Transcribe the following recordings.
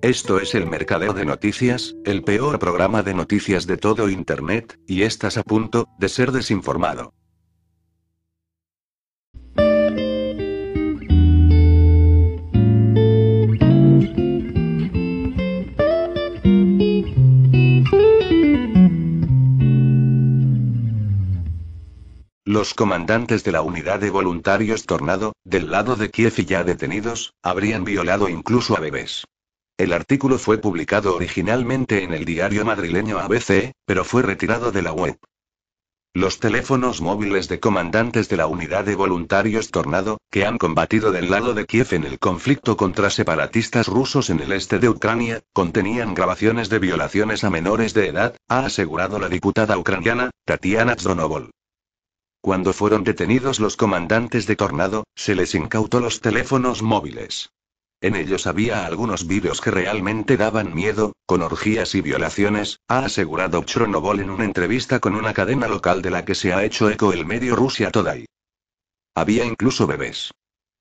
Esto es el Mercadeo de Noticias, el peor programa de noticias de todo Internet, y estás a punto de ser desinformado. Los comandantes de la unidad de voluntarios Tornado, del lado de Kiev y ya detenidos, habrían violado incluso a bebés. El artículo fue publicado originalmente en el diario madrileño ABC, pero fue retirado de la web. Los teléfonos móviles de comandantes de la unidad de voluntarios Tornado, que han combatido del lado de Kiev en el conflicto contra separatistas rusos en el este de Ucrania, contenían grabaciones de violaciones a menores de edad, ha asegurado la diputada ucraniana, Tatiana Zdronovol. Cuando fueron detenidos los comandantes de Tornado, se les incautó los teléfonos móviles. En ellos había algunos vídeos que realmente daban miedo, con orgías y violaciones, ha asegurado Chronovol en una entrevista con una cadena local de la que se ha hecho eco el medio Rusia Today. Había incluso bebés.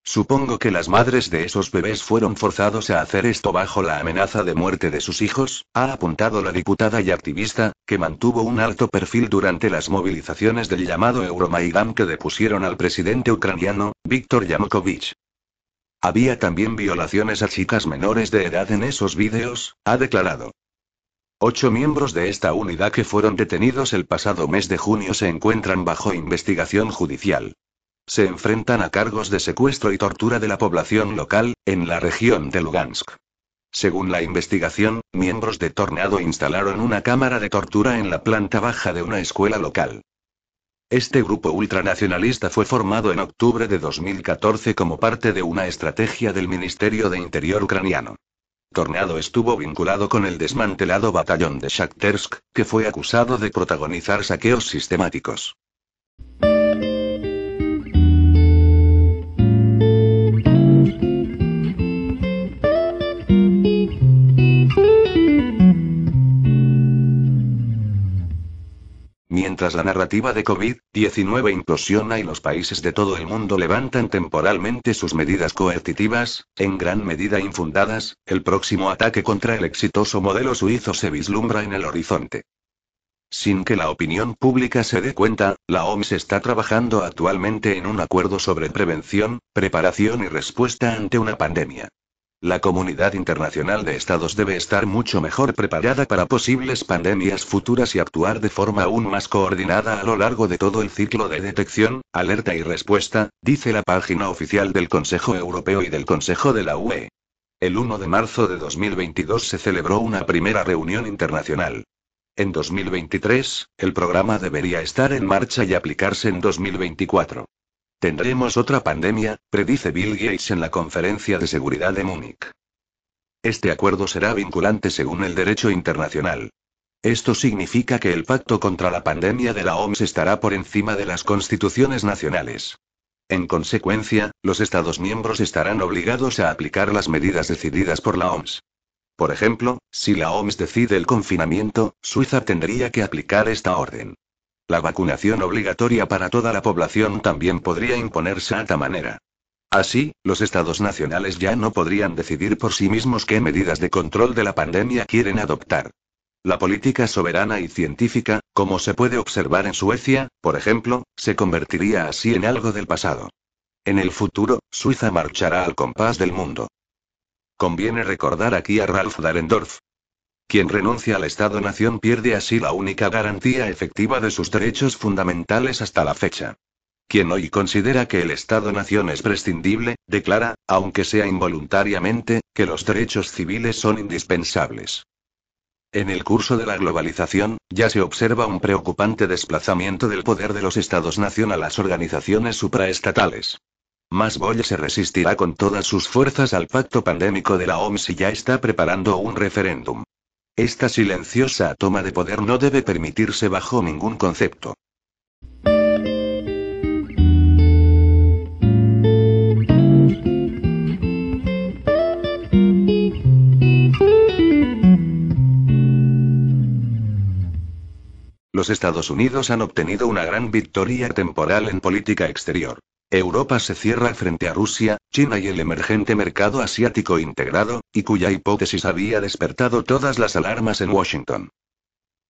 Supongo que las madres de esos bebés fueron forzados a hacer esto bajo la amenaza de muerte de sus hijos, ha apuntado la diputada y activista, que mantuvo un alto perfil durante las movilizaciones del llamado Euromaidan que depusieron al presidente ucraniano, Víctor Yanukovych. Había también violaciones a chicas menores de edad en esos vídeos, ha declarado. Ocho miembros de esta unidad que fueron detenidos el pasado mes de junio se encuentran bajo investigación judicial. Se enfrentan a cargos de secuestro y tortura de la población local, en la región de Lugansk. Según la investigación, miembros de Tornado instalaron una cámara de tortura en la planta baja de una escuela local. Este grupo ultranacionalista fue formado en octubre de 2014 como parte de una estrategia del Ministerio de Interior ucraniano. Tornado estuvo vinculado con el desmantelado batallón de Shakhtersk, que fue acusado de protagonizar saqueos sistemáticos. Mientras la narrativa de COVID-19 implosiona y los países de todo el mundo levantan temporalmente sus medidas coercitivas, en gran medida infundadas, el próximo ataque contra el exitoso modelo suizo se vislumbra en el horizonte. Sin que la opinión pública se dé cuenta, la OMS está trabajando actualmente en un acuerdo sobre prevención, preparación y respuesta ante una pandemia. La comunidad internacional de estados debe estar mucho mejor preparada para posibles pandemias futuras y actuar de forma aún más coordinada a lo largo de todo el ciclo de detección, alerta y respuesta, dice la página oficial del Consejo Europeo y del Consejo de la UE. El 1 de marzo de 2022 se celebró una primera reunión internacional. En 2023, el programa debería estar en marcha y aplicarse en 2024. Tendremos otra pandemia, predice Bill Gates en la conferencia de seguridad de Múnich. Este acuerdo será vinculante según el derecho internacional. Esto significa que el pacto contra la pandemia de la OMS estará por encima de las constituciones nacionales. En consecuencia, los Estados miembros estarán obligados a aplicar las medidas decididas por la OMS. Por ejemplo, si la OMS decide el confinamiento, Suiza tendría que aplicar esta orden. La vacunación obligatoria para toda la población también podría imponerse a esta manera. Así, los estados nacionales ya no podrían decidir por sí mismos qué medidas de control de la pandemia quieren adoptar. La política soberana y científica, como se puede observar en Suecia, por ejemplo, se convertiría así en algo del pasado. En el futuro, Suiza marchará al compás del mundo. Conviene recordar aquí a Ralph Dahrendorf, quien renuncia al Estado-nación pierde así la única garantía efectiva de sus derechos fundamentales hasta la fecha. Quien hoy considera que el Estado-nación es prescindible, declara, aunque sea involuntariamente, que los derechos civiles son indispensables. En el curso de la globalización, ya se observa un preocupante desplazamiento del poder de los Estados-nación a las organizaciones supraestatales. Más se resistirá con todas sus fuerzas al pacto pandémico de la OMS y ya está preparando un referéndum. Esta silenciosa toma de poder no debe permitirse bajo ningún concepto. Los Estados Unidos han obtenido una gran victoria temporal en política exterior. Europa se cierra frente a Rusia, China y el emergente mercado asiático integrado, y cuya hipótesis había despertado todas las alarmas en Washington.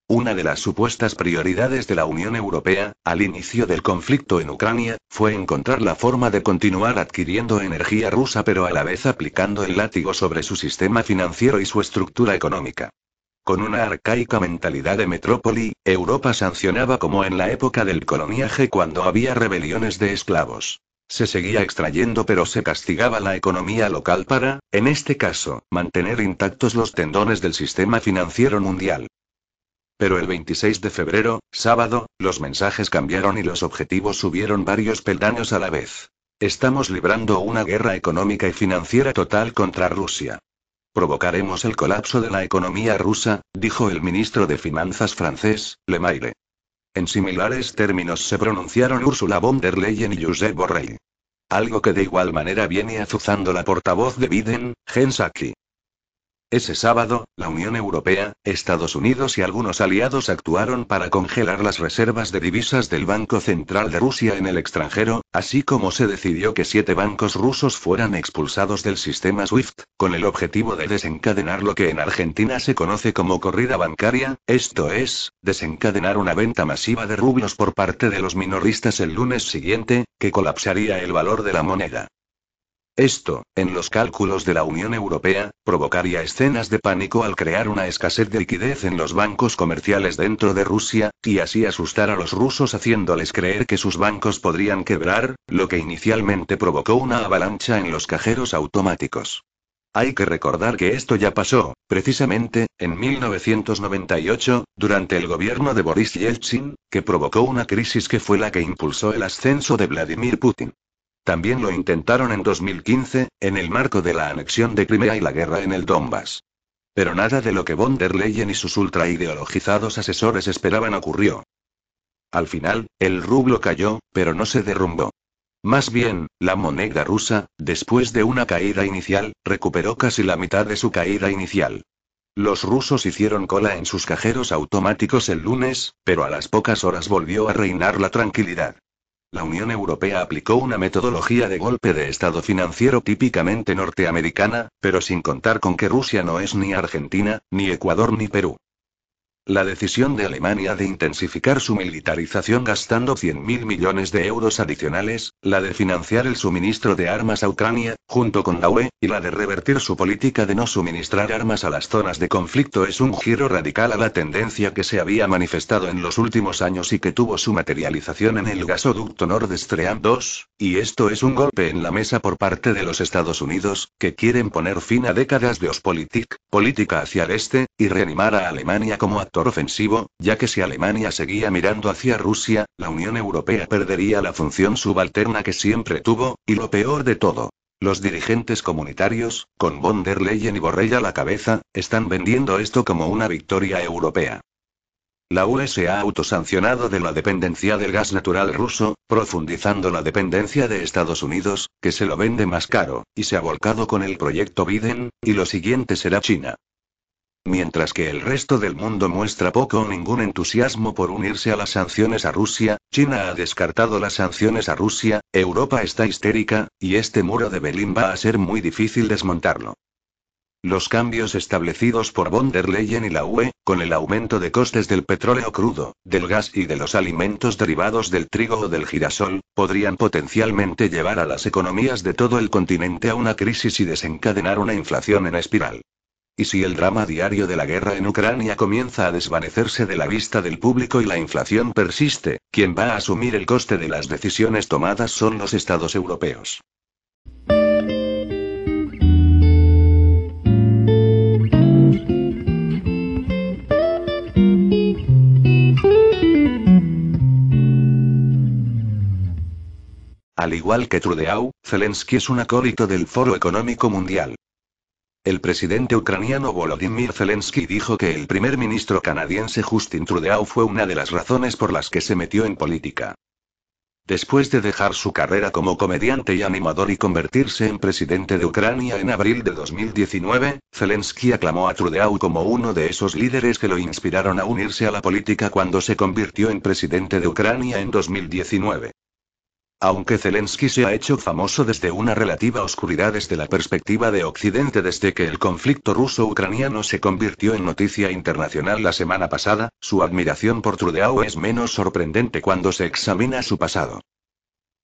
Una de las supuestas prioridades de la Unión Europea, al inicio del conflicto en Ucrania, fue encontrar la forma de continuar adquiriendo energía rusa pero a la vez aplicando el látigo sobre su sistema financiero y su estructura económica. Con una arcaica mentalidad de metrópoli, Europa sancionaba como en la época del coloniaje cuando había rebeliones de esclavos. Se seguía extrayendo pero se castigaba la economía local para, en este caso, mantener intactos los tendones del sistema financiero mundial. Pero el 26 de febrero, sábado, los mensajes cambiaron y los objetivos subieron varios peldaños a la vez. Estamos librando una guerra económica y financiera total contra Rusia. Provocaremos el colapso de la economía rusa, dijo el ministro de Finanzas francés, Le Maire. En similares términos se pronunciaron Ursula von der Leyen y Josep Borrell. Algo que de igual manera viene azuzando la portavoz de Biden, Jen Psaki. Ese sábado, la Unión Europea, Estados Unidos y algunos aliados actuaron para congelar las reservas de divisas del Banco Central de Rusia en el extranjero, así como se decidió que siete bancos rusos fueran expulsados del sistema SWIFT, con el objetivo de desencadenar lo que en Argentina se conoce como corrida bancaria, esto es, desencadenar una venta masiva de rublos por parte de los minoristas el lunes siguiente, que colapsaría el valor de la moneda. Esto, en los cálculos de la Unión Europea, provocaría escenas de pánico al crear una escasez de liquidez en los bancos comerciales dentro de Rusia, y así asustar a los rusos haciéndoles creer que sus bancos podrían quebrar, lo que inicialmente provocó una avalancha en los cajeros automáticos. Hay que recordar que esto ya pasó, precisamente, en 1998, durante el gobierno de Boris Yeltsin, que provocó una crisis que fue la que impulsó el ascenso de Vladimir Putin. También lo intentaron en 2015, en el marco de la anexión de Crimea y la guerra en el Donbass. Pero nada de lo que von der Leyen y sus ultraideologizados asesores esperaban ocurrió. Al final, el rublo cayó, pero no se derrumbó. Más bien, la moneda rusa, después de una caída inicial, recuperó casi la mitad de su caída inicial. Los rusos hicieron cola en sus cajeros automáticos el lunes, pero a las pocas horas volvió a reinar la tranquilidad. La Unión Europea aplicó una metodología de golpe de Estado financiero típicamente norteamericana, pero sin contar con que Rusia no es ni Argentina, ni Ecuador ni Perú. La decisión de Alemania de intensificar su militarización gastando 100.000 millones de euros adicionales, la de financiar el suministro de armas a Ucrania, junto con la UE, y la de revertir su política de no suministrar armas a las zonas de conflicto es un giro radical a la tendencia que se había manifestado en los últimos años y que tuvo su materialización en el gasoducto Nord Stream 2, y esto es un golpe en la mesa por parte de los Estados Unidos, que quieren poner fin a décadas de Ostpolitik, política hacia el este, y reanimar a Alemania como actor ofensivo, ya que si Alemania seguía mirando hacia Rusia, la Unión Europea perdería la función subalterna que siempre tuvo, y lo peor de todo. Los dirigentes comunitarios, con von der Leyen y Borrell a la cabeza, están vendiendo esto como una victoria europea. La UE se ha autosancionado de la dependencia del gas natural ruso, profundizando la dependencia de Estados Unidos, que se lo vende más caro, y se ha volcado con el proyecto Biden, y lo siguiente será China. Mientras que el resto del mundo muestra poco o ningún entusiasmo por unirse a las sanciones a Rusia, China ha descartado las sanciones a Rusia, Europa está histérica, y este muro de Berlín va a ser muy difícil desmontarlo. Los cambios establecidos por von der Leyen y la UE, con el aumento de costes del petróleo crudo, del gas y de los alimentos derivados del trigo o del girasol, podrían potencialmente llevar a las economías de todo el continente a una crisis y desencadenar una inflación en espiral. Y si el drama diario de la guerra en Ucrania comienza a desvanecerse de la vista del público y la inflación persiste, quien va a asumir el coste de las decisiones tomadas son los estados europeos. Al igual que Trudeau, Zelensky es un acólito del Foro Económico Mundial. El presidente ucraniano Volodymyr Zelensky dijo que el primer ministro canadiense Justin Trudeau fue una de las razones por las que se metió en política. Después de dejar su carrera como comediante y animador y convertirse en presidente de Ucrania en abril de 2019, Zelensky aclamó a Trudeau como uno de esos líderes que lo inspiraron a unirse a la política cuando se convirtió en presidente de Ucrania en 2019. Aunque Zelensky se ha hecho famoso desde una relativa oscuridad desde la perspectiva de Occidente desde que el conflicto ruso-ucraniano se convirtió en noticia internacional la semana pasada, su admiración por Trudeau es menos sorprendente cuando se examina su pasado.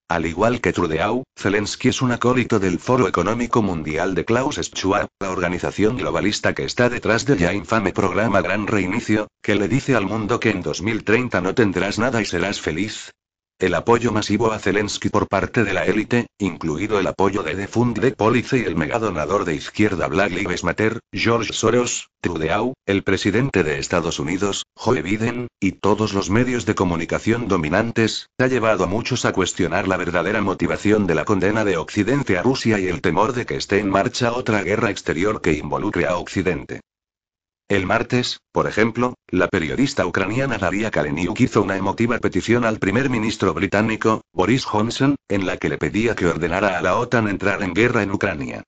Al igual que Trudeau, Zelensky es un acólito del Foro Económico Mundial de Klaus Schwab, la organización globalista que está detrás del ya infame programa Gran Reinicio, que le dice al mundo que en 2030 no tendrás nada y serás feliz, el apoyo masivo a Zelensky por parte de la élite, incluido el apoyo de The Fund de Police y el megadonador de izquierda Black Lives Matter, George Soros, Trudeau, el presidente de Estados Unidos, Joe Biden, y todos los medios de comunicación dominantes, ha llevado a muchos a cuestionar la verdadera motivación de la condena de Occidente a Rusia y el temor de que esté en marcha otra guerra exterior que involucre a Occidente. El martes, por ejemplo, la periodista ucraniana Daria Kaleniuk hizo una emotiva petición al primer ministro británico, Boris Johnson, en la que le pedía que ordenara a la OTAN entrar en guerra en Ucrania.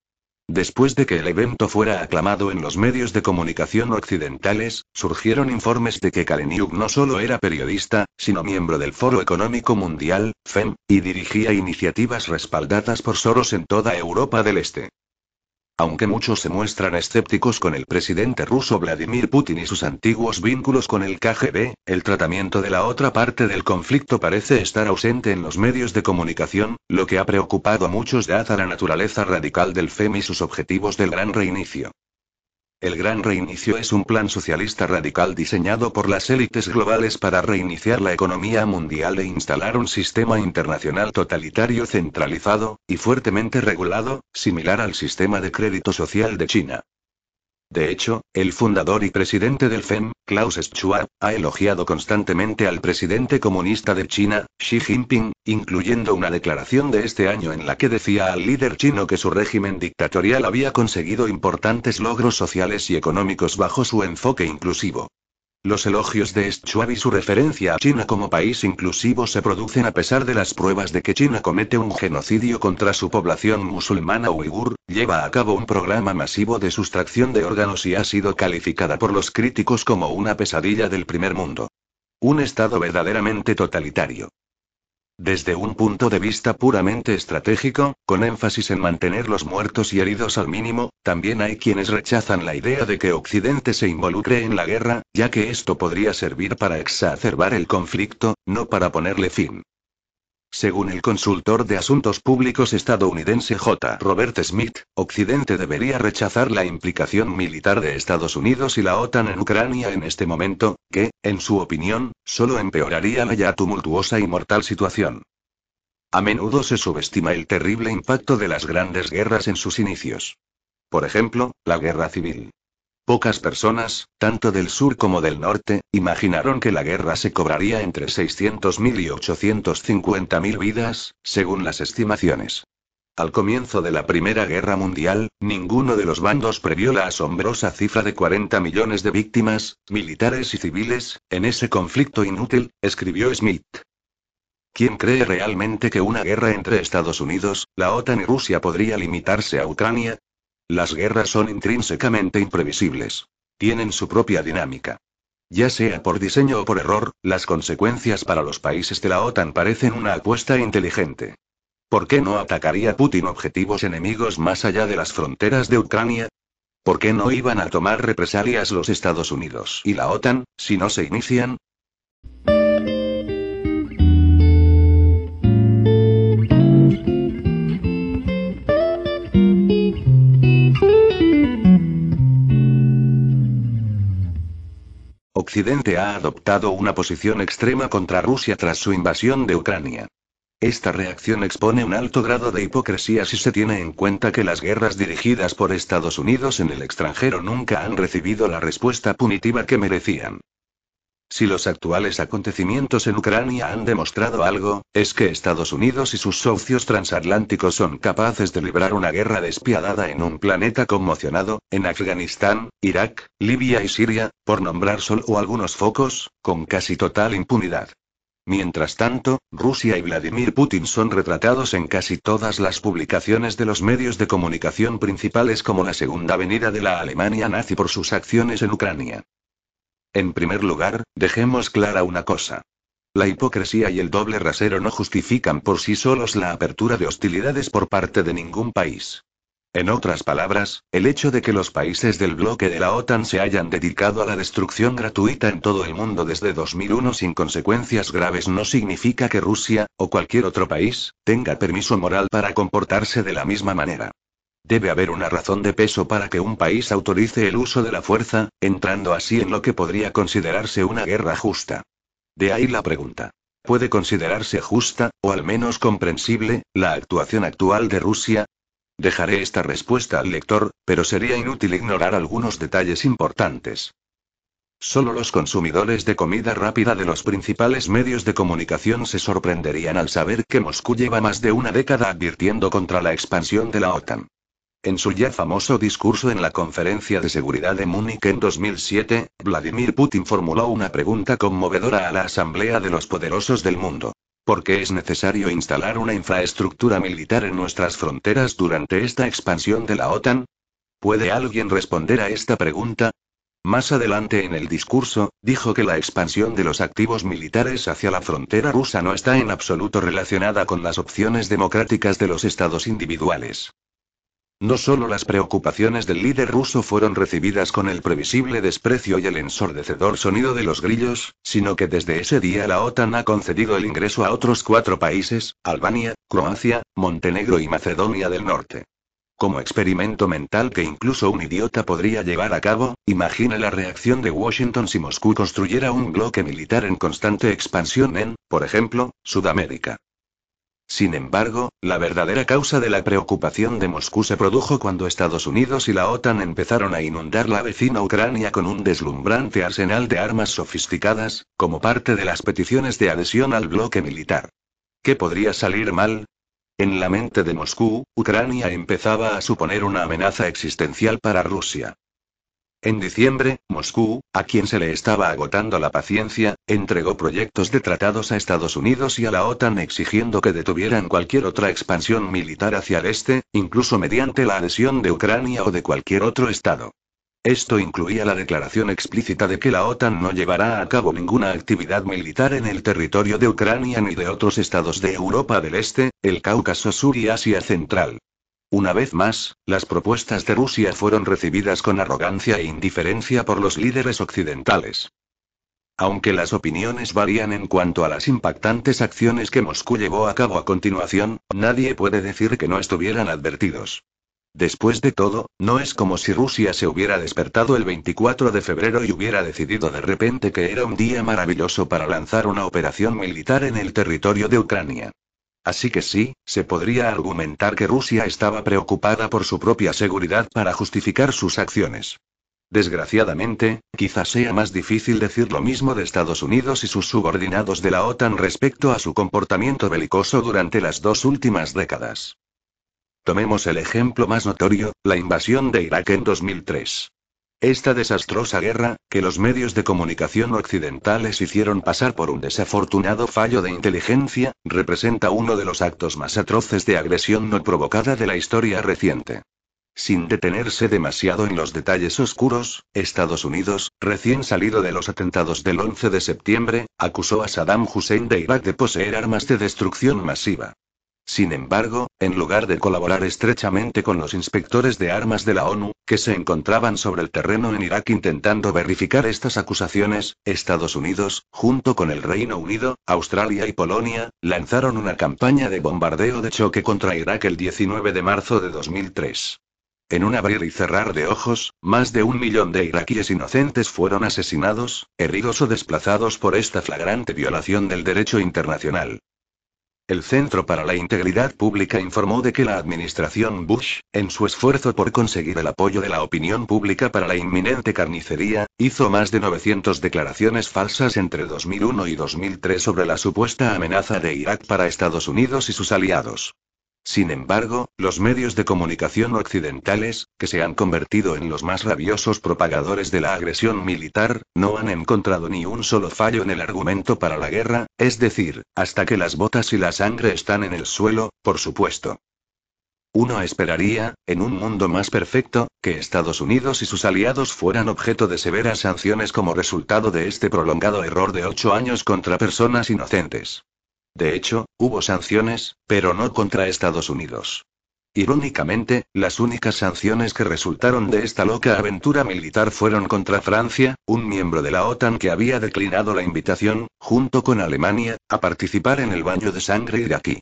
Después de que el evento fuera aclamado en los medios de comunicación occidentales, surgieron informes de que Kaleniuk no solo era periodista, sino miembro del Foro Económico Mundial, FEM, y dirigía iniciativas respaldadas por Soros en toda Europa del Este. Aunque muchos se muestran escépticos con el presidente ruso Vladimir Putin y sus antiguos vínculos con el KGB, el tratamiento de la otra parte del conflicto parece estar ausente en los medios de comunicación, lo que ha preocupado a muchos dada la naturaleza radical del FEM y sus objetivos del gran reinicio. El Gran Reinicio es un plan socialista radical diseñado por las élites globales para reiniciar la economía mundial e instalar un sistema internacional totalitario centralizado, y fuertemente regulado, similar al sistema de crédito social de China. De hecho, el fundador y presidente del FEM, Klaus Schwab, ha elogiado constantemente al presidente comunista de China, Xi Jinping, incluyendo una declaración de este año en la que decía al líder chino que su régimen dictatorial había conseguido importantes logros sociales y económicos bajo su enfoque inclusivo. Los elogios de Schwab y su referencia a China como país inclusivo se producen a pesar de las pruebas de que China comete un genocidio contra su población musulmana uigur, lleva a cabo un programa masivo de sustracción de órganos y ha sido calificada por los críticos como una pesadilla del primer mundo. Un estado verdaderamente totalitario. Desde un punto de vista puramente estratégico, con énfasis en mantener los muertos y heridos al mínimo, también hay quienes rechazan la idea de que Occidente se involucre en la guerra, ya que esto podría servir para exacerbar el conflicto, no para ponerle fin. Según el consultor de asuntos públicos estadounidense J. Robert Smith, Occidente debería rechazar la implicación militar de Estados Unidos y la OTAN en Ucrania en este momento, que, en su opinión, solo empeoraría la ya tumultuosa y mortal situación. A menudo se subestima el terrible impacto de las grandes guerras en sus inicios. Por ejemplo, la guerra civil. Pocas personas, tanto del sur como del norte, imaginaron que la guerra se cobraría entre 600.000 y 850.000 vidas, según las estimaciones. Al comienzo de la Primera Guerra Mundial, ninguno de los bandos previó la asombrosa cifra de 40 millones de víctimas, militares y civiles, en ese conflicto inútil, escribió Smith. ¿Quién cree realmente que una guerra entre Estados Unidos, la OTAN y Rusia podría limitarse a Ucrania? Las guerras son intrínsecamente imprevisibles. Tienen su propia dinámica. Ya sea por diseño o por error, las consecuencias para los países de la OTAN parecen una apuesta inteligente. ¿Por qué no atacaría Putin objetivos enemigos más allá de las fronteras de Ucrania? ¿Por qué no iban a tomar represalias los Estados Unidos y la OTAN, si no se inician? Occidente ha adoptado una posición extrema contra Rusia tras su invasión de Ucrania. Esta reacción expone un alto grado de hipocresía si se tiene en cuenta que las guerras dirigidas por Estados Unidos en el extranjero nunca han recibido la respuesta punitiva que merecían. Si los actuales acontecimientos en Ucrania han demostrado algo, es que Estados Unidos y sus socios transatlánticos son capaces de librar una guerra despiadada en un planeta conmocionado, en Afganistán, Irak, Libia y Siria, por nombrar solo algunos focos, con casi total impunidad. Mientras tanto, Rusia y Vladimir Putin son retratados en casi todas las publicaciones de los medios de comunicación principales como la segunda venida de la Alemania nazi por sus acciones en Ucrania. En primer lugar, dejemos clara una cosa. La hipocresía y el doble rasero no justifican por sí solos la apertura de hostilidades por parte de ningún país. En otras palabras, el hecho de que los países del bloque de la OTAN se hayan dedicado a la destrucción gratuita en todo el mundo desde 2001 sin consecuencias graves no significa que Rusia, o cualquier otro país, tenga permiso moral para comportarse de la misma manera. Debe haber una razón de peso para que un país autorice el uso de la fuerza, entrando así en lo que podría considerarse una guerra justa. De ahí la pregunta. ¿Puede considerarse justa, o al menos comprensible, la actuación actual de Rusia? Dejaré esta respuesta al lector, pero sería inútil ignorar algunos detalles importantes. Solo los consumidores de comida rápida de los principales medios de comunicación se sorprenderían al saber que Moscú lleva más de una década advirtiendo contra la expansión de la OTAN. En su ya famoso discurso en la Conferencia de Seguridad de Múnich en 2007, Vladimir Putin formuló una pregunta conmovedora a la Asamblea de los Poderosos del Mundo. ¿Por qué es necesario instalar una infraestructura militar en nuestras fronteras durante esta expansión de la OTAN? ¿Puede alguien responder a esta pregunta? Más adelante en el discurso, dijo que la expansión de los activos militares hacia la frontera rusa no está en absoluto relacionada con las opciones democráticas de los estados individuales. No solo las preocupaciones del líder ruso fueron recibidas con el previsible desprecio y el ensordecedor sonido de los grillos, sino que desde ese día la OTAN ha concedido el ingreso a otros cuatro países, Albania, Croacia, Montenegro y Macedonia del Norte. Como experimento mental que incluso un idiota podría llevar a cabo, imagine la reacción de Washington si Moscú construyera un bloque militar en constante expansión en, por ejemplo, Sudamérica. Sin embargo, la verdadera causa de la preocupación de Moscú se produjo cuando Estados Unidos y la OTAN empezaron a inundar la vecina Ucrania con un deslumbrante arsenal de armas sofisticadas, como parte de las peticiones de adhesión al bloque militar. ¿Qué podría salir mal? En la mente de Moscú, Ucrania empezaba a suponer una amenaza existencial para Rusia. En diciembre, Moscú, a quien se le estaba agotando la paciencia, entregó proyectos de tratados a Estados Unidos y a la OTAN exigiendo que detuvieran cualquier otra expansión militar hacia el este, incluso mediante la adhesión de Ucrania o de cualquier otro Estado. Esto incluía la declaración explícita de que la OTAN no llevará a cabo ninguna actividad militar en el territorio de Ucrania ni de otros estados de Europa del Este, el Cáucaso Sur y Asia Central. Una vez más, las propuestas de Rusia fueron recibidas con arrogancia e indiferencia por los líderes occidentales. Aunque las opiniones varían en cuanto a las impactantes acciones que Moscú llevó a cabo a continuación, nadie puede decir que no estuvieran advertidos. Después de todo, no es como si Rusia se hubiera despertado el 24 de febrero y hubiera decidido de repente que era un día maravilloso para lanzar una operación militar en el territorio de Ucrania. Así que sí, se podría argumentar que Rusia estaba preocupada por su propia seguridad para justificar sus acciones. Desgraciadamente, quizás sea más difícil decir lo mismo de Estados Unidos y sus subordinados de la OTAN respecto a su comportamiento belicoso durante las dos últimas décadas. Tomemos el ejemplo más notorio, la invasión de Irak en 2003. Esta desastrosa guerra, que los medios de comunicación occidentales hicieron pasar por un desafortunado fallo de inteligencia, representa uno de los actos más atroces de agresión no provocada de la historia reciente. Sin detenerse demasiado en los detalles oscuros, Estados Unidos, recién salido de los atentados del 11 de septiembre, acusó a Saddam Hussein de Irak de poseer armas de destrucción masiva. Sin embargo, en lugar de colaborar estrechamente con los inspectores de armas de la ONU, que se encontraban sobre el terreno en Irak intentando verificar estas acusaciones, Estados Unidos, junto con el Reino Unido, Australia y Polonia, lanzaron una campaña de bombardeo de choque contra Irak el 19 de marzo de 2003. En un abrir y cerrar de ojos, más de un millón de iraquíes inocentes fueron asesinados, heridos o desplazados por esta flagrante violación del derecho internacional. El Centro para la Integridad Pública informó de que la administración Bush, en su esfuerzo por conseguir el apoyo de la opinión pública para la inminente carnicería, hizo más de 900 declaraciones falsas entre 2001 y 2003 sobre la supuesta amenaza de Irak para Estados Unidos y sus aliados. Sin embargo, los medios de comunicación occidentales, que se han convertido en los más rabiosos propagadores de la agresión militar, no han encontrado ni un solo fallo en el argumento para la guerra, es decir, hasta que las botas y la sangre están en el suelo, por supuesto. Uno esperaría, en un mundo más perfecto, que Estados Unidos y sus aliados fueran objeto de severas sanciones como resultado de este prolongado error de ocho años contra personas inocentes. De hecho, hubo sanciones, pero no contra Estados Unidos. Irónicamente, las únicas sanciones que resultaron de esta loca aventura militar fueron contra Francia, un miembro de la OTAN que había declinado la invitación, junto con Alemania, a participar en el baño de sangre iraquí.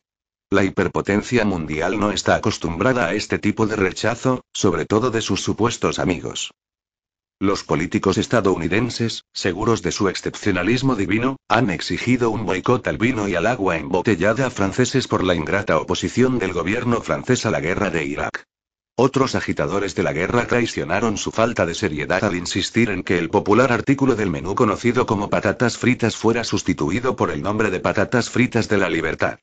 La hiperpotencia mundial no está acostumbrada a este tipo de rechazo, sobre todo de sus supuestos amigos. Los políticos estadounidenses, seguros de su excepcionalismo divino, han exigido un boicot al vino y al agua embotellada franceses por la ingrata oposición del gobierno francés a la guerra de Irak. Otros agitadores de la guerra traicionaron su falta de seriedad al insistir en que el popular artículo del menú conocido como patatas fritas fuera sustituido por el nombre de patatas fritas de la libertad.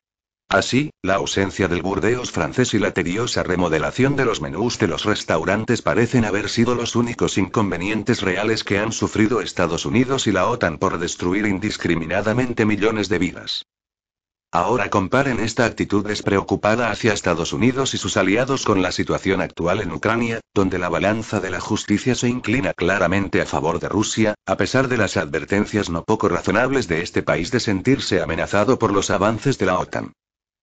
Así, la ausencia del burdeos francés y la tediosa remodelación de los menús de los restaurantes parecen haber sido los únicos inconvenientes reales que han sufrido Estados Unidos y la OTAN por destruir indiscriminadamente millones de vidas. Ahora comparen esta actitud despreocupada hacia Estados Unidos y sus aliados con la situación actual en Ucrania, donde la balanza de la justicia se inclina claramente a favor de Rusia, a pesar de las advertencias no poco razonables de este país de sentirse amenazado por los avances de la OTAN.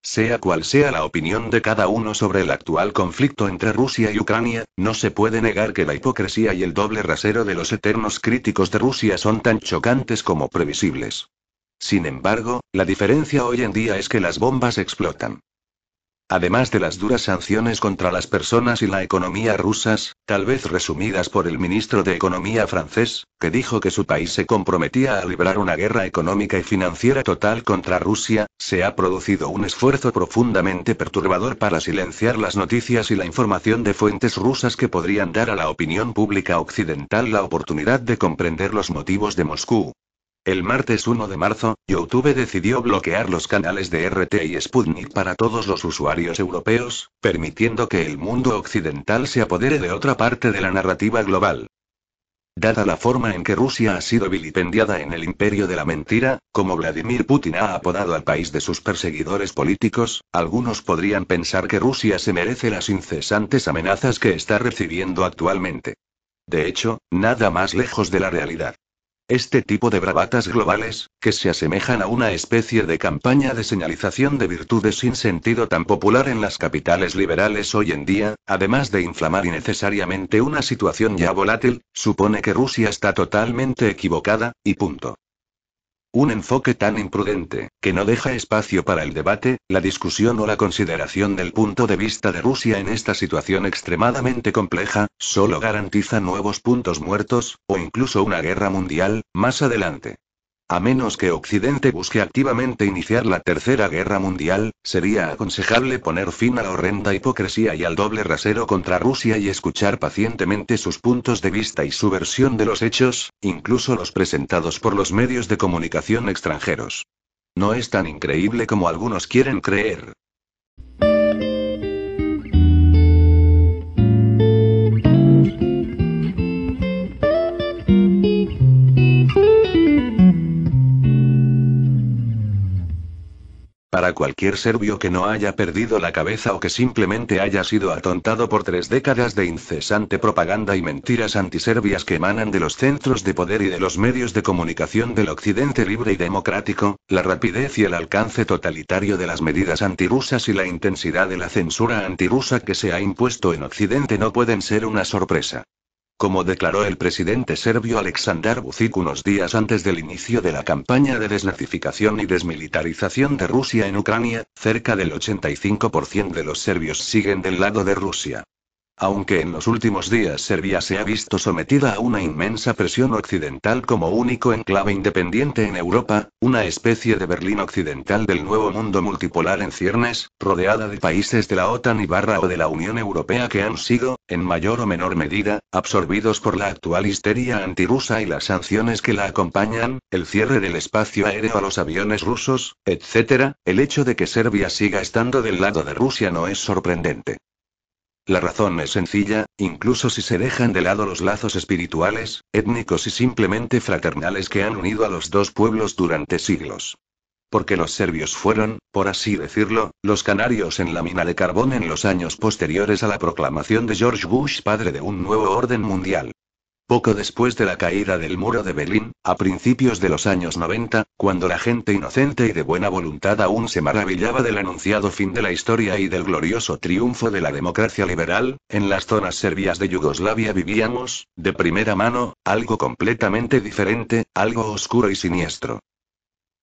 Sea cual sea la opinión de cada uno sobre el actual conflicto entre Rusia y Ucrania, no se puede negar que la hipocresía y el doble rasero de los eternos críticos de Rusia son tan chocantes como previsibles. Sin embargo, la diferencia hoy en día es que las bombas explotan. Además de las duras sanciones contra las personas y la economía rusas, tal vez resumidas por el ministro de Economía francés, que dijo que su país se comprometía a librar una guerra económica y financiera total contra Rusia, se ha producido un esfuerzo profundamente perturbador para silenciar las noticias y la información de fuentes rusas que podrían dar a la opinión pública occidental la oportunidad de comprender los motivos de Moscú. El martes 1 de marzo, YouTube decidió bloquear los canales de RT y Sputnik para todos los usuarios europeos, permitiendo que el mundo occidental se apodere de otra parte de la narrativa global. Dada la forma en que Rusia ha sido vilipendiada en el imperio de la mentira, como Vladimir Putin ha apodado al país de sus perseguidores políticos, algunos podrían pensar que Rusia se merece las incesantes amenazas que está recibiendo actualmente. De hecho, nada más lejos de la realidad. Este tipo de bravatas globales, que se asemejan a una especie de campaña de señalización de virtudes sin sentido tan popular en las capitales liberales hoy en día, además de inflamar innecesariamente una situación ya volátil, supone que Rusia está totalmente equivocada, y punto. Un enfoque tan imprudente, que no deja espacio para el debate, la discusión o la consideración del punto de vista de Rusia en esta situación extremadamente compleja, solo garantiza nuevos puntos muertos, o incluso una guerra mundial, más adelante. A menos que Occidente busque activamente iniciar la Tercera Guerra Mundial, sería aconsejable poner fin a la horrenda hipocresía y al doble rasero contra Rusia y escuchar pacientemente sus puntos de vista y su versión de los hechos, incluso los presentados por los medios de comunicación extranjeros. No es tan increíble como algunos quieren creer. Para cualquier serbio que no haya perdido la cabeza o que simplemente haya sido atontado por tres décadas de incesante propaganda y mentiras antiserbias que emanan de los centros de poder y de los medios de comunicación del Occidente libre y democrático, la rapidez y el alcance totalitario de las medidas antirusas y la intensidad de la censura antirusa que se ha impuesto en Occidente no pueden ser una sorpresa. Como declaró el presidente serbio Aleksandar Vucic unos días antes del inicio de la campaña de desnazificación y desmilitarización de Rusia en Ucrania, cerca del 85% de los serbios siguen del lado de Rusia. Aunque en los últimos días Serbia se ha visto sometida a una inmensa presión occidental como único enclave independiente en Europa, una especie de Berlín occidental del nuevo mundo multipolar en ciernes, rodeada de países de la OTAN y barra o de la Unión Europea que han sido, en mayor o menor medida, absorbidos por la actual histeria antirrusa y las sanciones que la acompañan, el cierre del espacio aéreo a los aviones rusos, etc., el hecho de que Serbia siga estando del lado de Rusia no es sorprendente. La razón es sencilla, incluso si se dejan de lado los lazos espirituales, étnicos y simplemente fraternales que han unido a los dos pueblos durante siglos. Porque los serbios fueron, por así decirlo, los canarios en la mina de carbón en los años posteriores a la proclamación de George Bush padre de un nuevo orden mundial. Poco después de la caída del muro de Berlín, a principios de los años 90, cuando la gente inocente y de buena voluntad aún se maravillaba del anunciado fin de la historia y del glorioso triunfo de la democracia liberal, en las zonas serbias de Yugoslavia vivíamos, de primera mano, algo completamente diferente, algo oscuro y siniestro.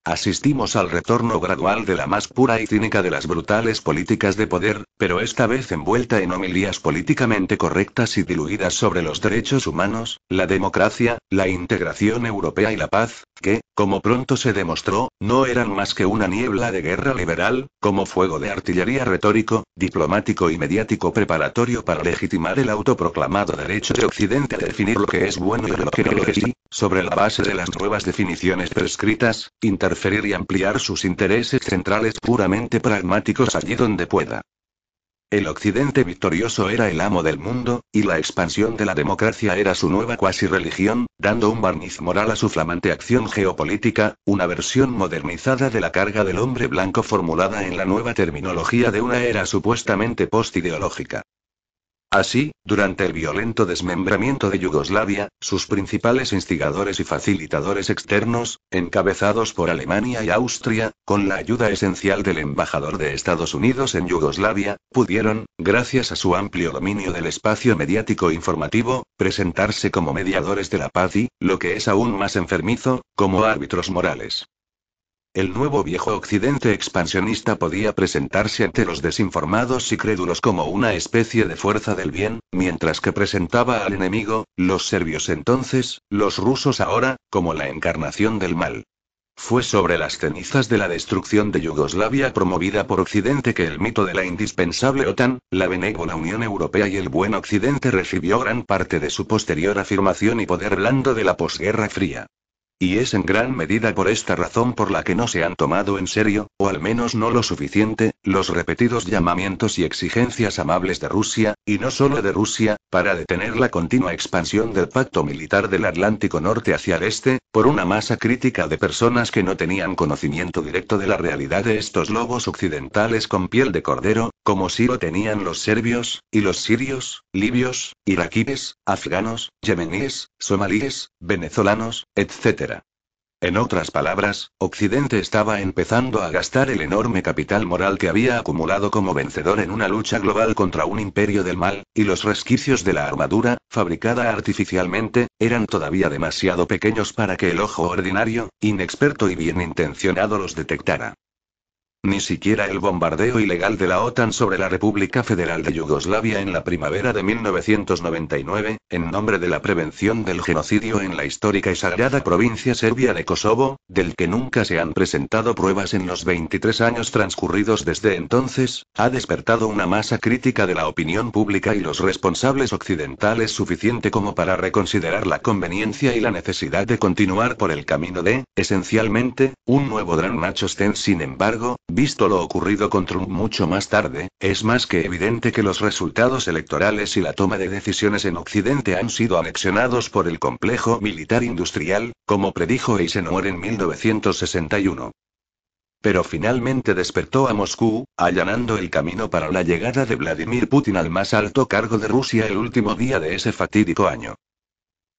Asistimos al retorno gradual de la más pura y cínica de las brutales políticas de poder, pero esta vez envuelta en homilías políticamente correctas y diluidas sobre los derechos humanos, la democracia, la integración europea y la paz, que, como pronto se demostró, no eran más que una niebla de guerra liberal, como fuego de artillería retórico, diplomático y mediático preparatorio para legitimar el autoproclamado derecho de Occidente a definir lo que es bueno y lo que no es, sobre la base de las nuevas definiciones prescritas, y ampliar sus intereses centrales puramente pragmáticos allí donde pueda. El Occidente victorioso era el amo del mundo, y la expansión de la democracia era su nueva cuasi religión, dando un barniz moral a su flamante acción geopolítica, una versión modernizada de la carga del hombre blanco formulada en la nueva terminología de una era supuestamente postideológica. Así, durante el violento desmembramiento de Yugoslavia, sus principales instigadores y facilitadores externos, encabezados por Alemania y Austria, con la ayuda esencial del embajador de Estados Unidos en Yugoslavia, pudieron, gracias a su amplio dominio del espacio mediático informativo, presentarse como mediadores de la paz y, lo que es aún más enfermizo, como árbitros morales. El nuevo viejo occidente expansionista podía presentarse ante los desinformados y crédulos como una especie de fuerza del bien, mientras que presentaba al enemigo, los serbios entonces, los rusos ahora, como la encarnación del mal. Fue sobre las cenizas de la destrucción de Yugoslavia promovida por Occidente que el mito de la indispensable OTAN, la benévola Unión Europea y el buen Occidente recibió gran parte de su posterior afirmación y poder blando de la posguerra fría. Y es en gran medida por esta razón por la que no se han tomado en serio, o al menos no lo suficiente, los repetidos llamamientos y exigencias amables de Rusia, y no solo de Rusia, para detener la continua expansión del pacto militar del Atlántico Norte hacia el este, por una masa crítica de personas que no tenían conocimiento directo de la realidad de estos lobos occidentales con piel de cordero, como si lo tenían los serbios, y los sirios, libios, iraquíes, afganos, yemeníes, somalíes, venezolanos, etc. En otras palabras, Occidente estaba empezando a gastar el enorme capital moral que había acumulado como vencedor en una lucha global contra un imperio del mal, y los resquicios de la armadura, fabricada artificialmente, eran todavía demasiado pequeños para que el ojo ordinario, inexperto y bien intencionado los detectara. Ni siquiera el bombardeo ilegal de la OTAN sobre la República Federal de Yugoslavia en la primavera de 1999, en nombre de la prevención del genocidio en la histórica y sagrada provincia serbia de Kosovo, del que nunca se han presentado pruebas en los 23 años transcurridos desde entonces, ha despertado una masa crítica de la opinión pública y los responsables occidentales suficiente como para reconsiderar la conveniencia y la necesidad de continuar por el camino de, esencialmente, un nuevo Gran. Sin embargo, Visto lo ocurrido con Trump mucho más tarde, es más que evidente que los resultados electorales y la toma de decisiones en Occidente han sido anexionados por el complejo militar industrial, como predijo Eisenhower en 1961 pero finalmente despertó a Moscú, allanando el camino para la llegada de Vladimir Putin al más alto cargo de Rusia el último día de ese fatídico año.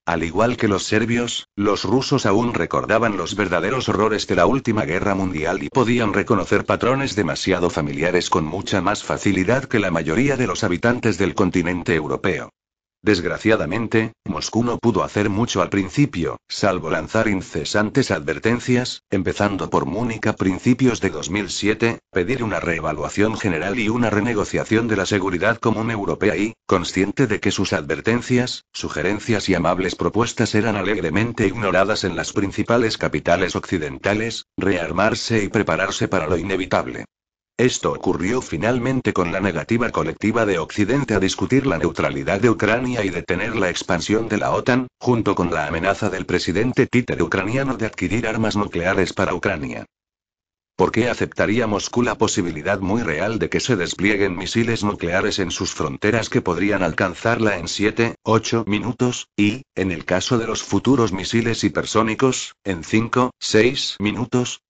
Al igual que los serbios, los rusos aún recordaban los verdaderos horrores de la última guerra mundial y podían reconocer patrones demasiado familiares con mucha más facilidad que la mayoría de los habitantes del continente europeo. Desgraciadamente, Moscú no pudo hacer mucho al principio, salvo lanzar incesantes advertencias, empezando por Múnich a principios de 2007, pedir una reevaluación general y una renegociación de la seguridad común europea y, consciente de que sus advertencias, sugerencias y amables propuestas eran alegremente ignoradas en las principales capitales occidentales, rearmarse y prepararse para lo inevitable. Esto ocurrió finalmente con la negativa colectiva de Occidente a discutir la neutralidad de Ucrania y detener la expansión de la OTAN, junto con la amenaza del presidente títere ucraniano de adquirir armas nucleares para Ucrania. ¿Por qué aceptaría Moscú la posibilidad muy real de que se desplieguen misiles nucleares en sus fronteras que podrían alcanzarla en 7, 8 minutos, y, en el caso de los futuros misiles hipersónicos, en 5, 6 minutos?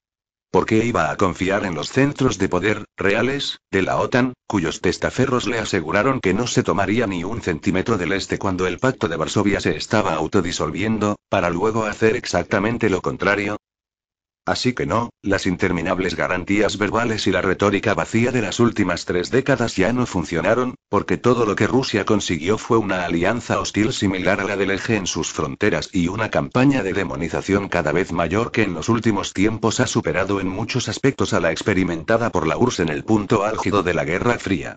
¿Por qué iba a confiar en los centros de poder, reales, de la OTAN, cuyos testaferros le aseguraron que no se tomaría ni un centímetro del este cuando el pacto de Varsovia se estaba autodisolviendo, para luego hacer exactamente lo contrario? Así que no, las interminables garantías verbales y la retórica vacía de las últimas tres décadas ya no funcionaron, porque todo lo que Rusia consiguió fue una alianza hostil similar a la del eje en sus fronteras y una campaña de demonización cada vez mayor que en los últimos tiempos ha superado en muchos aspectos a la experimentada por la URSS en el punto álgido de la Guerra Fría.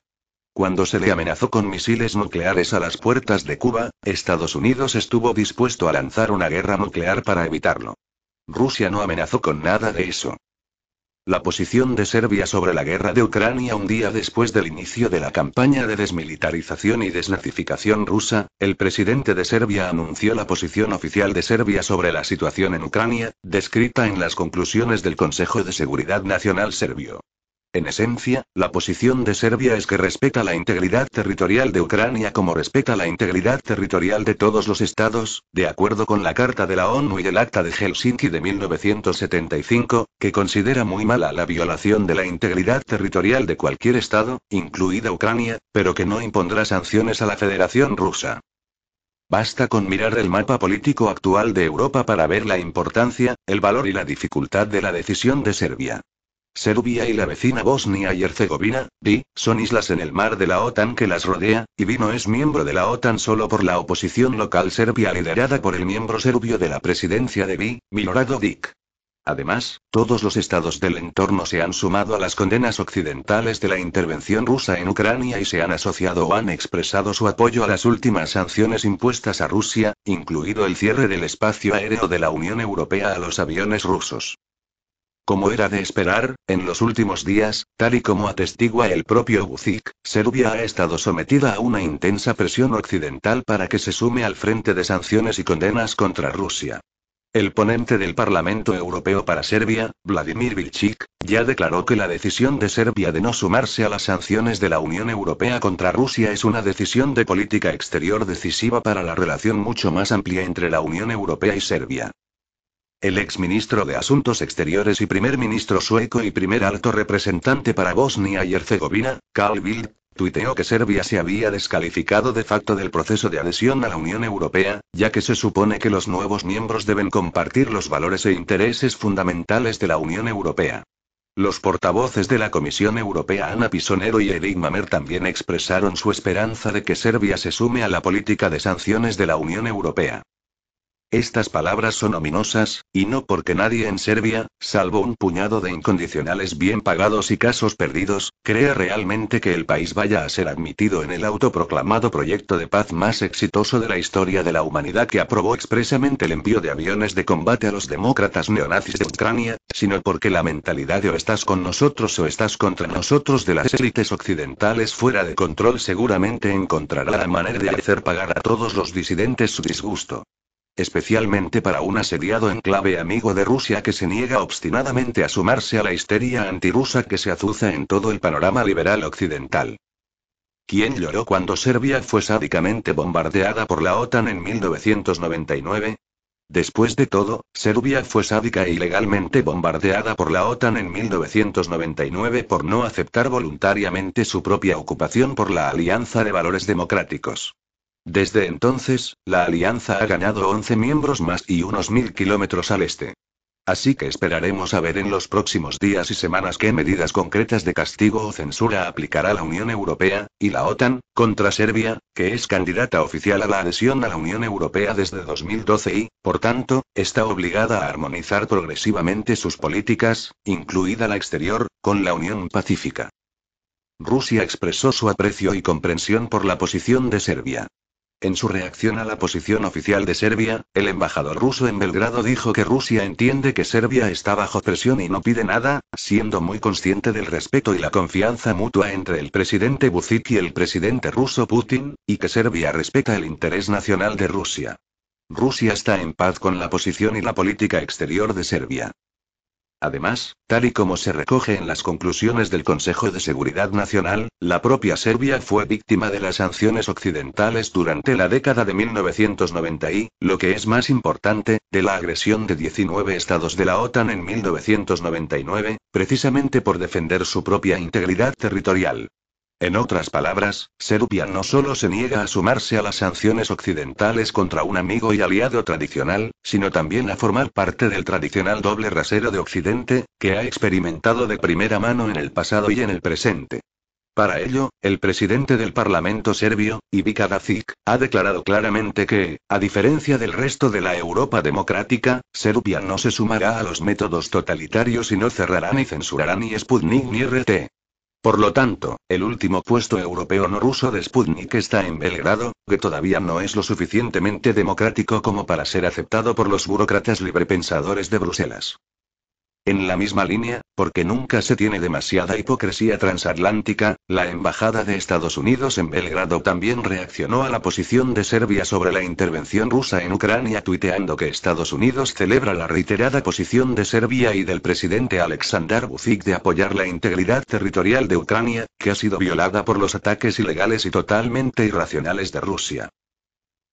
Cuando se le amenazó con misiles nucleares a las puertas de Cuba, Estados Unidos estuvo dispuesto a lanzar una guerra nuclear para evitarlo. Rusia no amenazó con nada de eso. La posición de Serbia sobre la guerra de Ucrania un día después del inicio de la campaña de desmilitarización y desnazificación rusa, el presidente de Serbia anunció la posición oficial de Serbia sobre la situación en Ucrania, descrita en las conclusiones del Consejo de Seguridad Nacional serbio. En esencia, la posición de Serbia es que respeta la integridad territorial de Ucrania como respeta la integridad territorial de todos los estados, de acuerdo con la Carta de la ONU y el Acta de Helsinki de 1975, que considera muy mala la violación de la integridad territorial de cualquier estado, incluida Ucrania, pero que no impondrá sanciones a la Federación Rusa. Basta con mirar el mapa político actual de Europa para ver la importancia, el valor y la dificultad de la decisión de Serbia. Serbia y la vecina Bosnia y Herzegovina, BI, son islas en el mar de la OTAN que las rodea, y BI no es miembro de la OTAN solo por la oposición local serbia liderada por el miembro serbio de la presidencia de BI, Milorad Dodik. Además, todos los estados del entorno se han sumado a las condenas occidentales de la intervención rusa en Ucrania y se han asociado o han expresado su apoyo a las últimas sanciones impuestas a Rusia, incluido el cierre del espacio aéreo de la Unión Europea a los aviones rusos. Como era de esperar, en los últimos días, tal y como atestigua el propio Buzik, Serbia ha estado sometida a una intensa presión occidental para que se sume al frente de sanciones y condenas contra Rusia. El ponente del Parlamento Europeo para Serbia, Vladimir Vilchik, ya declaró que la decisión de Serbia de no sumarse a las sanciones de la Unión Europea contra Rusia es una decisión de política exterior decisiva para la relación mucho más amplia entre la Unión Europea y Serbia. El exministro de Asuntos Exteriores y primer ministro sueco y primer alto representante para Bosnia y Herzegovina, Carl Bildt, tuiteó que Serbia se había descalificado de facto del proceso de adhesión a la Unión Europea, ya que se supone que los nuevos miembros deben compartir los valores e intereses fundamentales de la Unión Europea. Los portavoces de la Comisión Europea Ana Pisonero y Eric Mamer también expresaron su esperanza de que Serbia se sume a la política de sanciones de la Unión Europea. Estas palabras son ominosas, y no porque nadie en Serbia, salvo un puñado de incondicionales bien pagados y casos perdidos, crea realmente que el país vaya a ser admitido en el autoproclamado proyecto de paz más exitoso de la historia de la humanidad que aprobó expresamente el envío de aviones de combate a los demócratas neonazis de Ucrania, sino porque la mentalidad de o estás con nosotros o estás contra nosotros de las élites occidentales fuera de control seguramente encontrará la manera de hacer pagar a todos los disidentes su disgusto especialmente para un asediado enclave amigo de Rusia que se niega obstinadamente a sumarse a la histeria antirrusa que se azuza en todo el panorama liberal occidental. ¿Quién lloró cuando Serbia fue sádicamente bombardeada por la OTAN en 1999? Después de todo, Serbia fue sádica e ilegalmente bombardeada por la OTAN en 1999 por no aceptar voluntariamente su propia ocupación por la Alianza de Valores Democráticos. Desde entonces, la alianza ha ganado 11 miembros más y unos mil kilómetros al este. Así que esperaremos a ver en los próximos días y semanas qué medidas concretas de castigo o censura aplicará la Unión Europea, y la OTAN, contra Serbia, que es candidata oficial a la adhesión a la Unión Europea desde 2012 y, por tanto, está obligada a armonizar progresivamente sus políticas, incluida la exterior, con la Unión Pacífica. Rusia expresó su aprecio y comprensión por la posición de Serbia. En su reacción a la posición oficial de Serbia, el embajador ruso en Belgrado dijo que Rusia entiende que Serbia está bajo presión y no pide nada, siendo muy consciente del respeto y la confianza mutua entre el presidente Vucic y el presidente ruso Putin, y que Serbia respeta el interés nacional de Rusia. Rusia está en paz con la posición y la política exterior de Serbia. Además, tal y como se recoge en las conclusiones del Consejo de Seguridad Nacional, la propia Serbia fue víctima de las sanciones occidentales durante la década de 1990 y, lo que es más importante, de la agresión de 19 estados de la OTAN en 1999, precisamente por defender su propia integridad territorial. En otras palabras, Serbia no solo se niega a sumarse a las sanciones occidentales contra un amigo y aliado tradicional, sino también a formar parte del tradicional doble rasero de Occidente, que ha experimentado de primera mano en el pasado y en el presente. Para ello, el presidente del Parlamento serbio, Ivica Dacic, ha declarado claramente que, a diferencia del resto de la Europa democrática, Serbia no se sumará a los métodos totalitarios y no cerrará ni censurará ni Sputnik ni RT. Por lo tanto, el último puesto europeo no ruso de Sputnik está en Belgrado, que todavía no es lo suficientemente democrático como para ser aceptado por los burócratas librepensadores de Bruselas. En la misma línea, porque nunca se tiene demasiada hipocresía transatlántica, la Embajada de Estados Unidos en Belgrado también reaccionó a la posición de Serbia sobre la intervención rusa en Ucrania tuiteando que Estados Unidos celebra la reiterada posición de Serbia y del presidente Alexander Vucic de apoyar la integridad territorial de Ucrania, que ha sido violada por los ataques ilegales y totalmente irracionales de Rusia.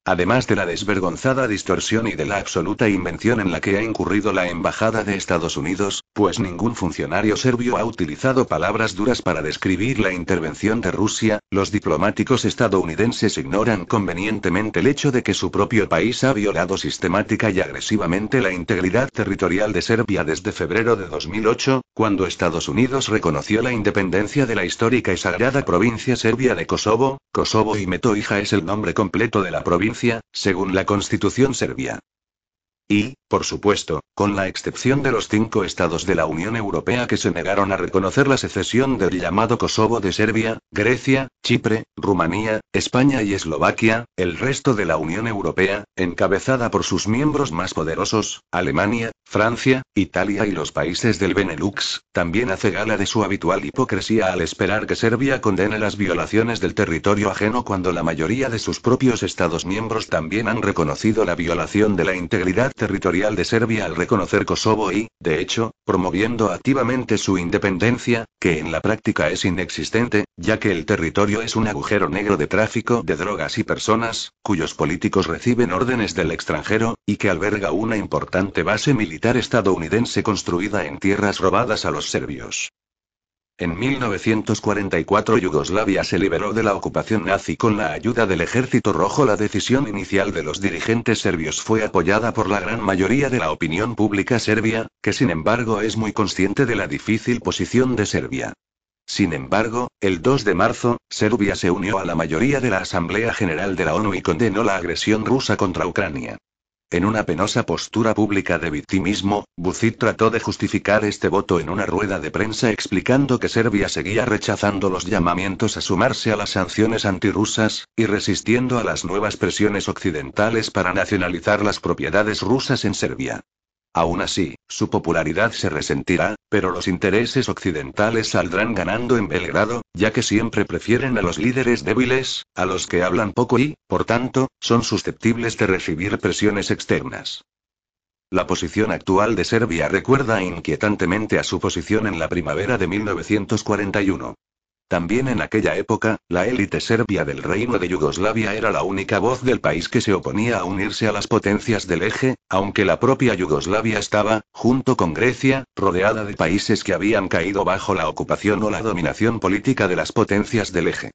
Además de la desvergonzada distorsión y de la absoluta invención en la que ha incurrido la Embajada de Estados Unidos, pues ningún funcionario serbio ha utilizado palabras duras para describir la intervención de Rusia, los diplomáticos estadounidenses ignoran convenientemente el hecho de que su propio país ha violado sistemática y agresivamente la integridad territorial de Serbia desde febrero de 2008, cuando Estados Unidos reconoció la independencia de la histórica y sagrada provincia serbia de Kosovo, Kosovo y Metohija es el nombre completo de la provincia según la constitución serbia. Y, por supuesto, con la excepción de los cinco estados de la Unión Europea que se negaron a reconocer la secesión del llamado Kosovo de Serbia, Grecia, Chipre, Rumanía, España y Eslovaquia, el resto de la Unión Europea, encabezada por sus miembros más poderosos, Alemania, Francia, Italia y los países del Benelux, también hace gala de su habitual hipocresía al esperar que Serbia condene las violaciones del territorio ajeno cuando la mayoría de sus propios estados miembros también han reconocido la violación de la integridad territorial de Serbia al reconocer Kosovo y, de hecho, promoviendo activamente su independencia, que en la práctica es inexistente, ya que el territorio es un agujero negro de tráfico de drogas y personas, cuyos políticos reciben órdenes del extranjero, y que alberga una importante base militar estadounidense construida en tierras robadas a los serbios. En 1944 Yugoslavia se liberó de la ocupación nazi con la ayuda del Ejército Rojo. La decisión inicial de los dirigentes serbios fue apoyada por la gran mayoría de la opinión pública serbia, que sin embargo es muy consciente de la difícil posición de Serbia. Sin embargo, el 2 de marzo, Serbia se unió a la mayoría de la Asamblea General de la ONU y condenó la agresión rusa contra Ucrania. En una penosa postura pública de victimismo, Bucit trató de justificar este voto en una rueda de prensa explicando que Serbia seguía rechazando los llamamientos a sumarse a las sanciones antirrusas, y resistiendo a las nuevas presiones occidentales para nacionalizar las propiedades rusas en Serbia. Aún así, su popularidad se resentirá, pero los intereses occidentales saldrán ganando en Belgrado, ya que siempre prefieren a los líderes débiles, a los que hablan poco y, por tanto, son susceptibles de recibir presiones externas. La posición actual de Serbia recuerda inquietantemente a su posición en la primavera de 1941. También en aquella época, la élite serbia del Reino de Yugoslavia era la única voz del país que se oponía a unirse a las potencias del eje, aunque la propia Yugoslavia estaba, junto con Grecia, rodeada de países que habían caído bajo la ocupación o la dominación política de las potencias del eje.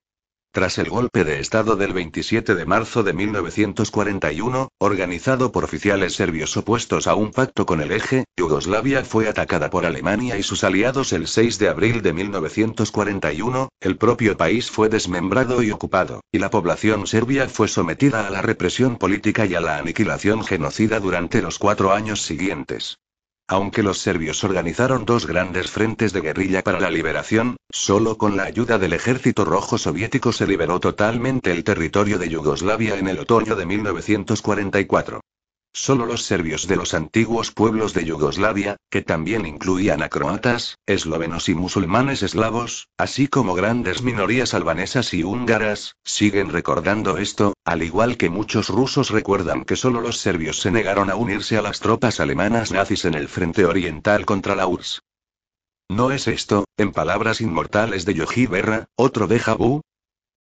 Tras el golpe de Estado del 27 de marzo de 1941, organizado por oficiales serbios opuestos a un pacto con el eje, Yugoslavia fue atacada por Alemania y sus aliados el 6 de abril de 1941, el propio país fue desmembrado y ocupado, y la población serbia fue sometida a la represión política y a la aniquilación genocida durante los cuatro años siguientes. Aunque los serbios organizaron dos grandes frentes de guerrilla para la liberación, solo con la ayuda del ejército rojo soviético se liberó totalmente el territorio de Yugoslavia en el otoño de 1944. Solo los serbios de los antiguos pueblos de Yugoslavia, que también incluían a croatas, eslovenos y musulmanes eslavos, así como grandes minorías albanesas y húngaras, siguen recordando esto, al igual que muchos rusos recuerdan que solo los serbios se negaron a unirse a las tropas alemanas nazis en el frente oriental contra la URSS. ¿No es esto, en palabras inmortales de Yogi Berra, otro déjà vu?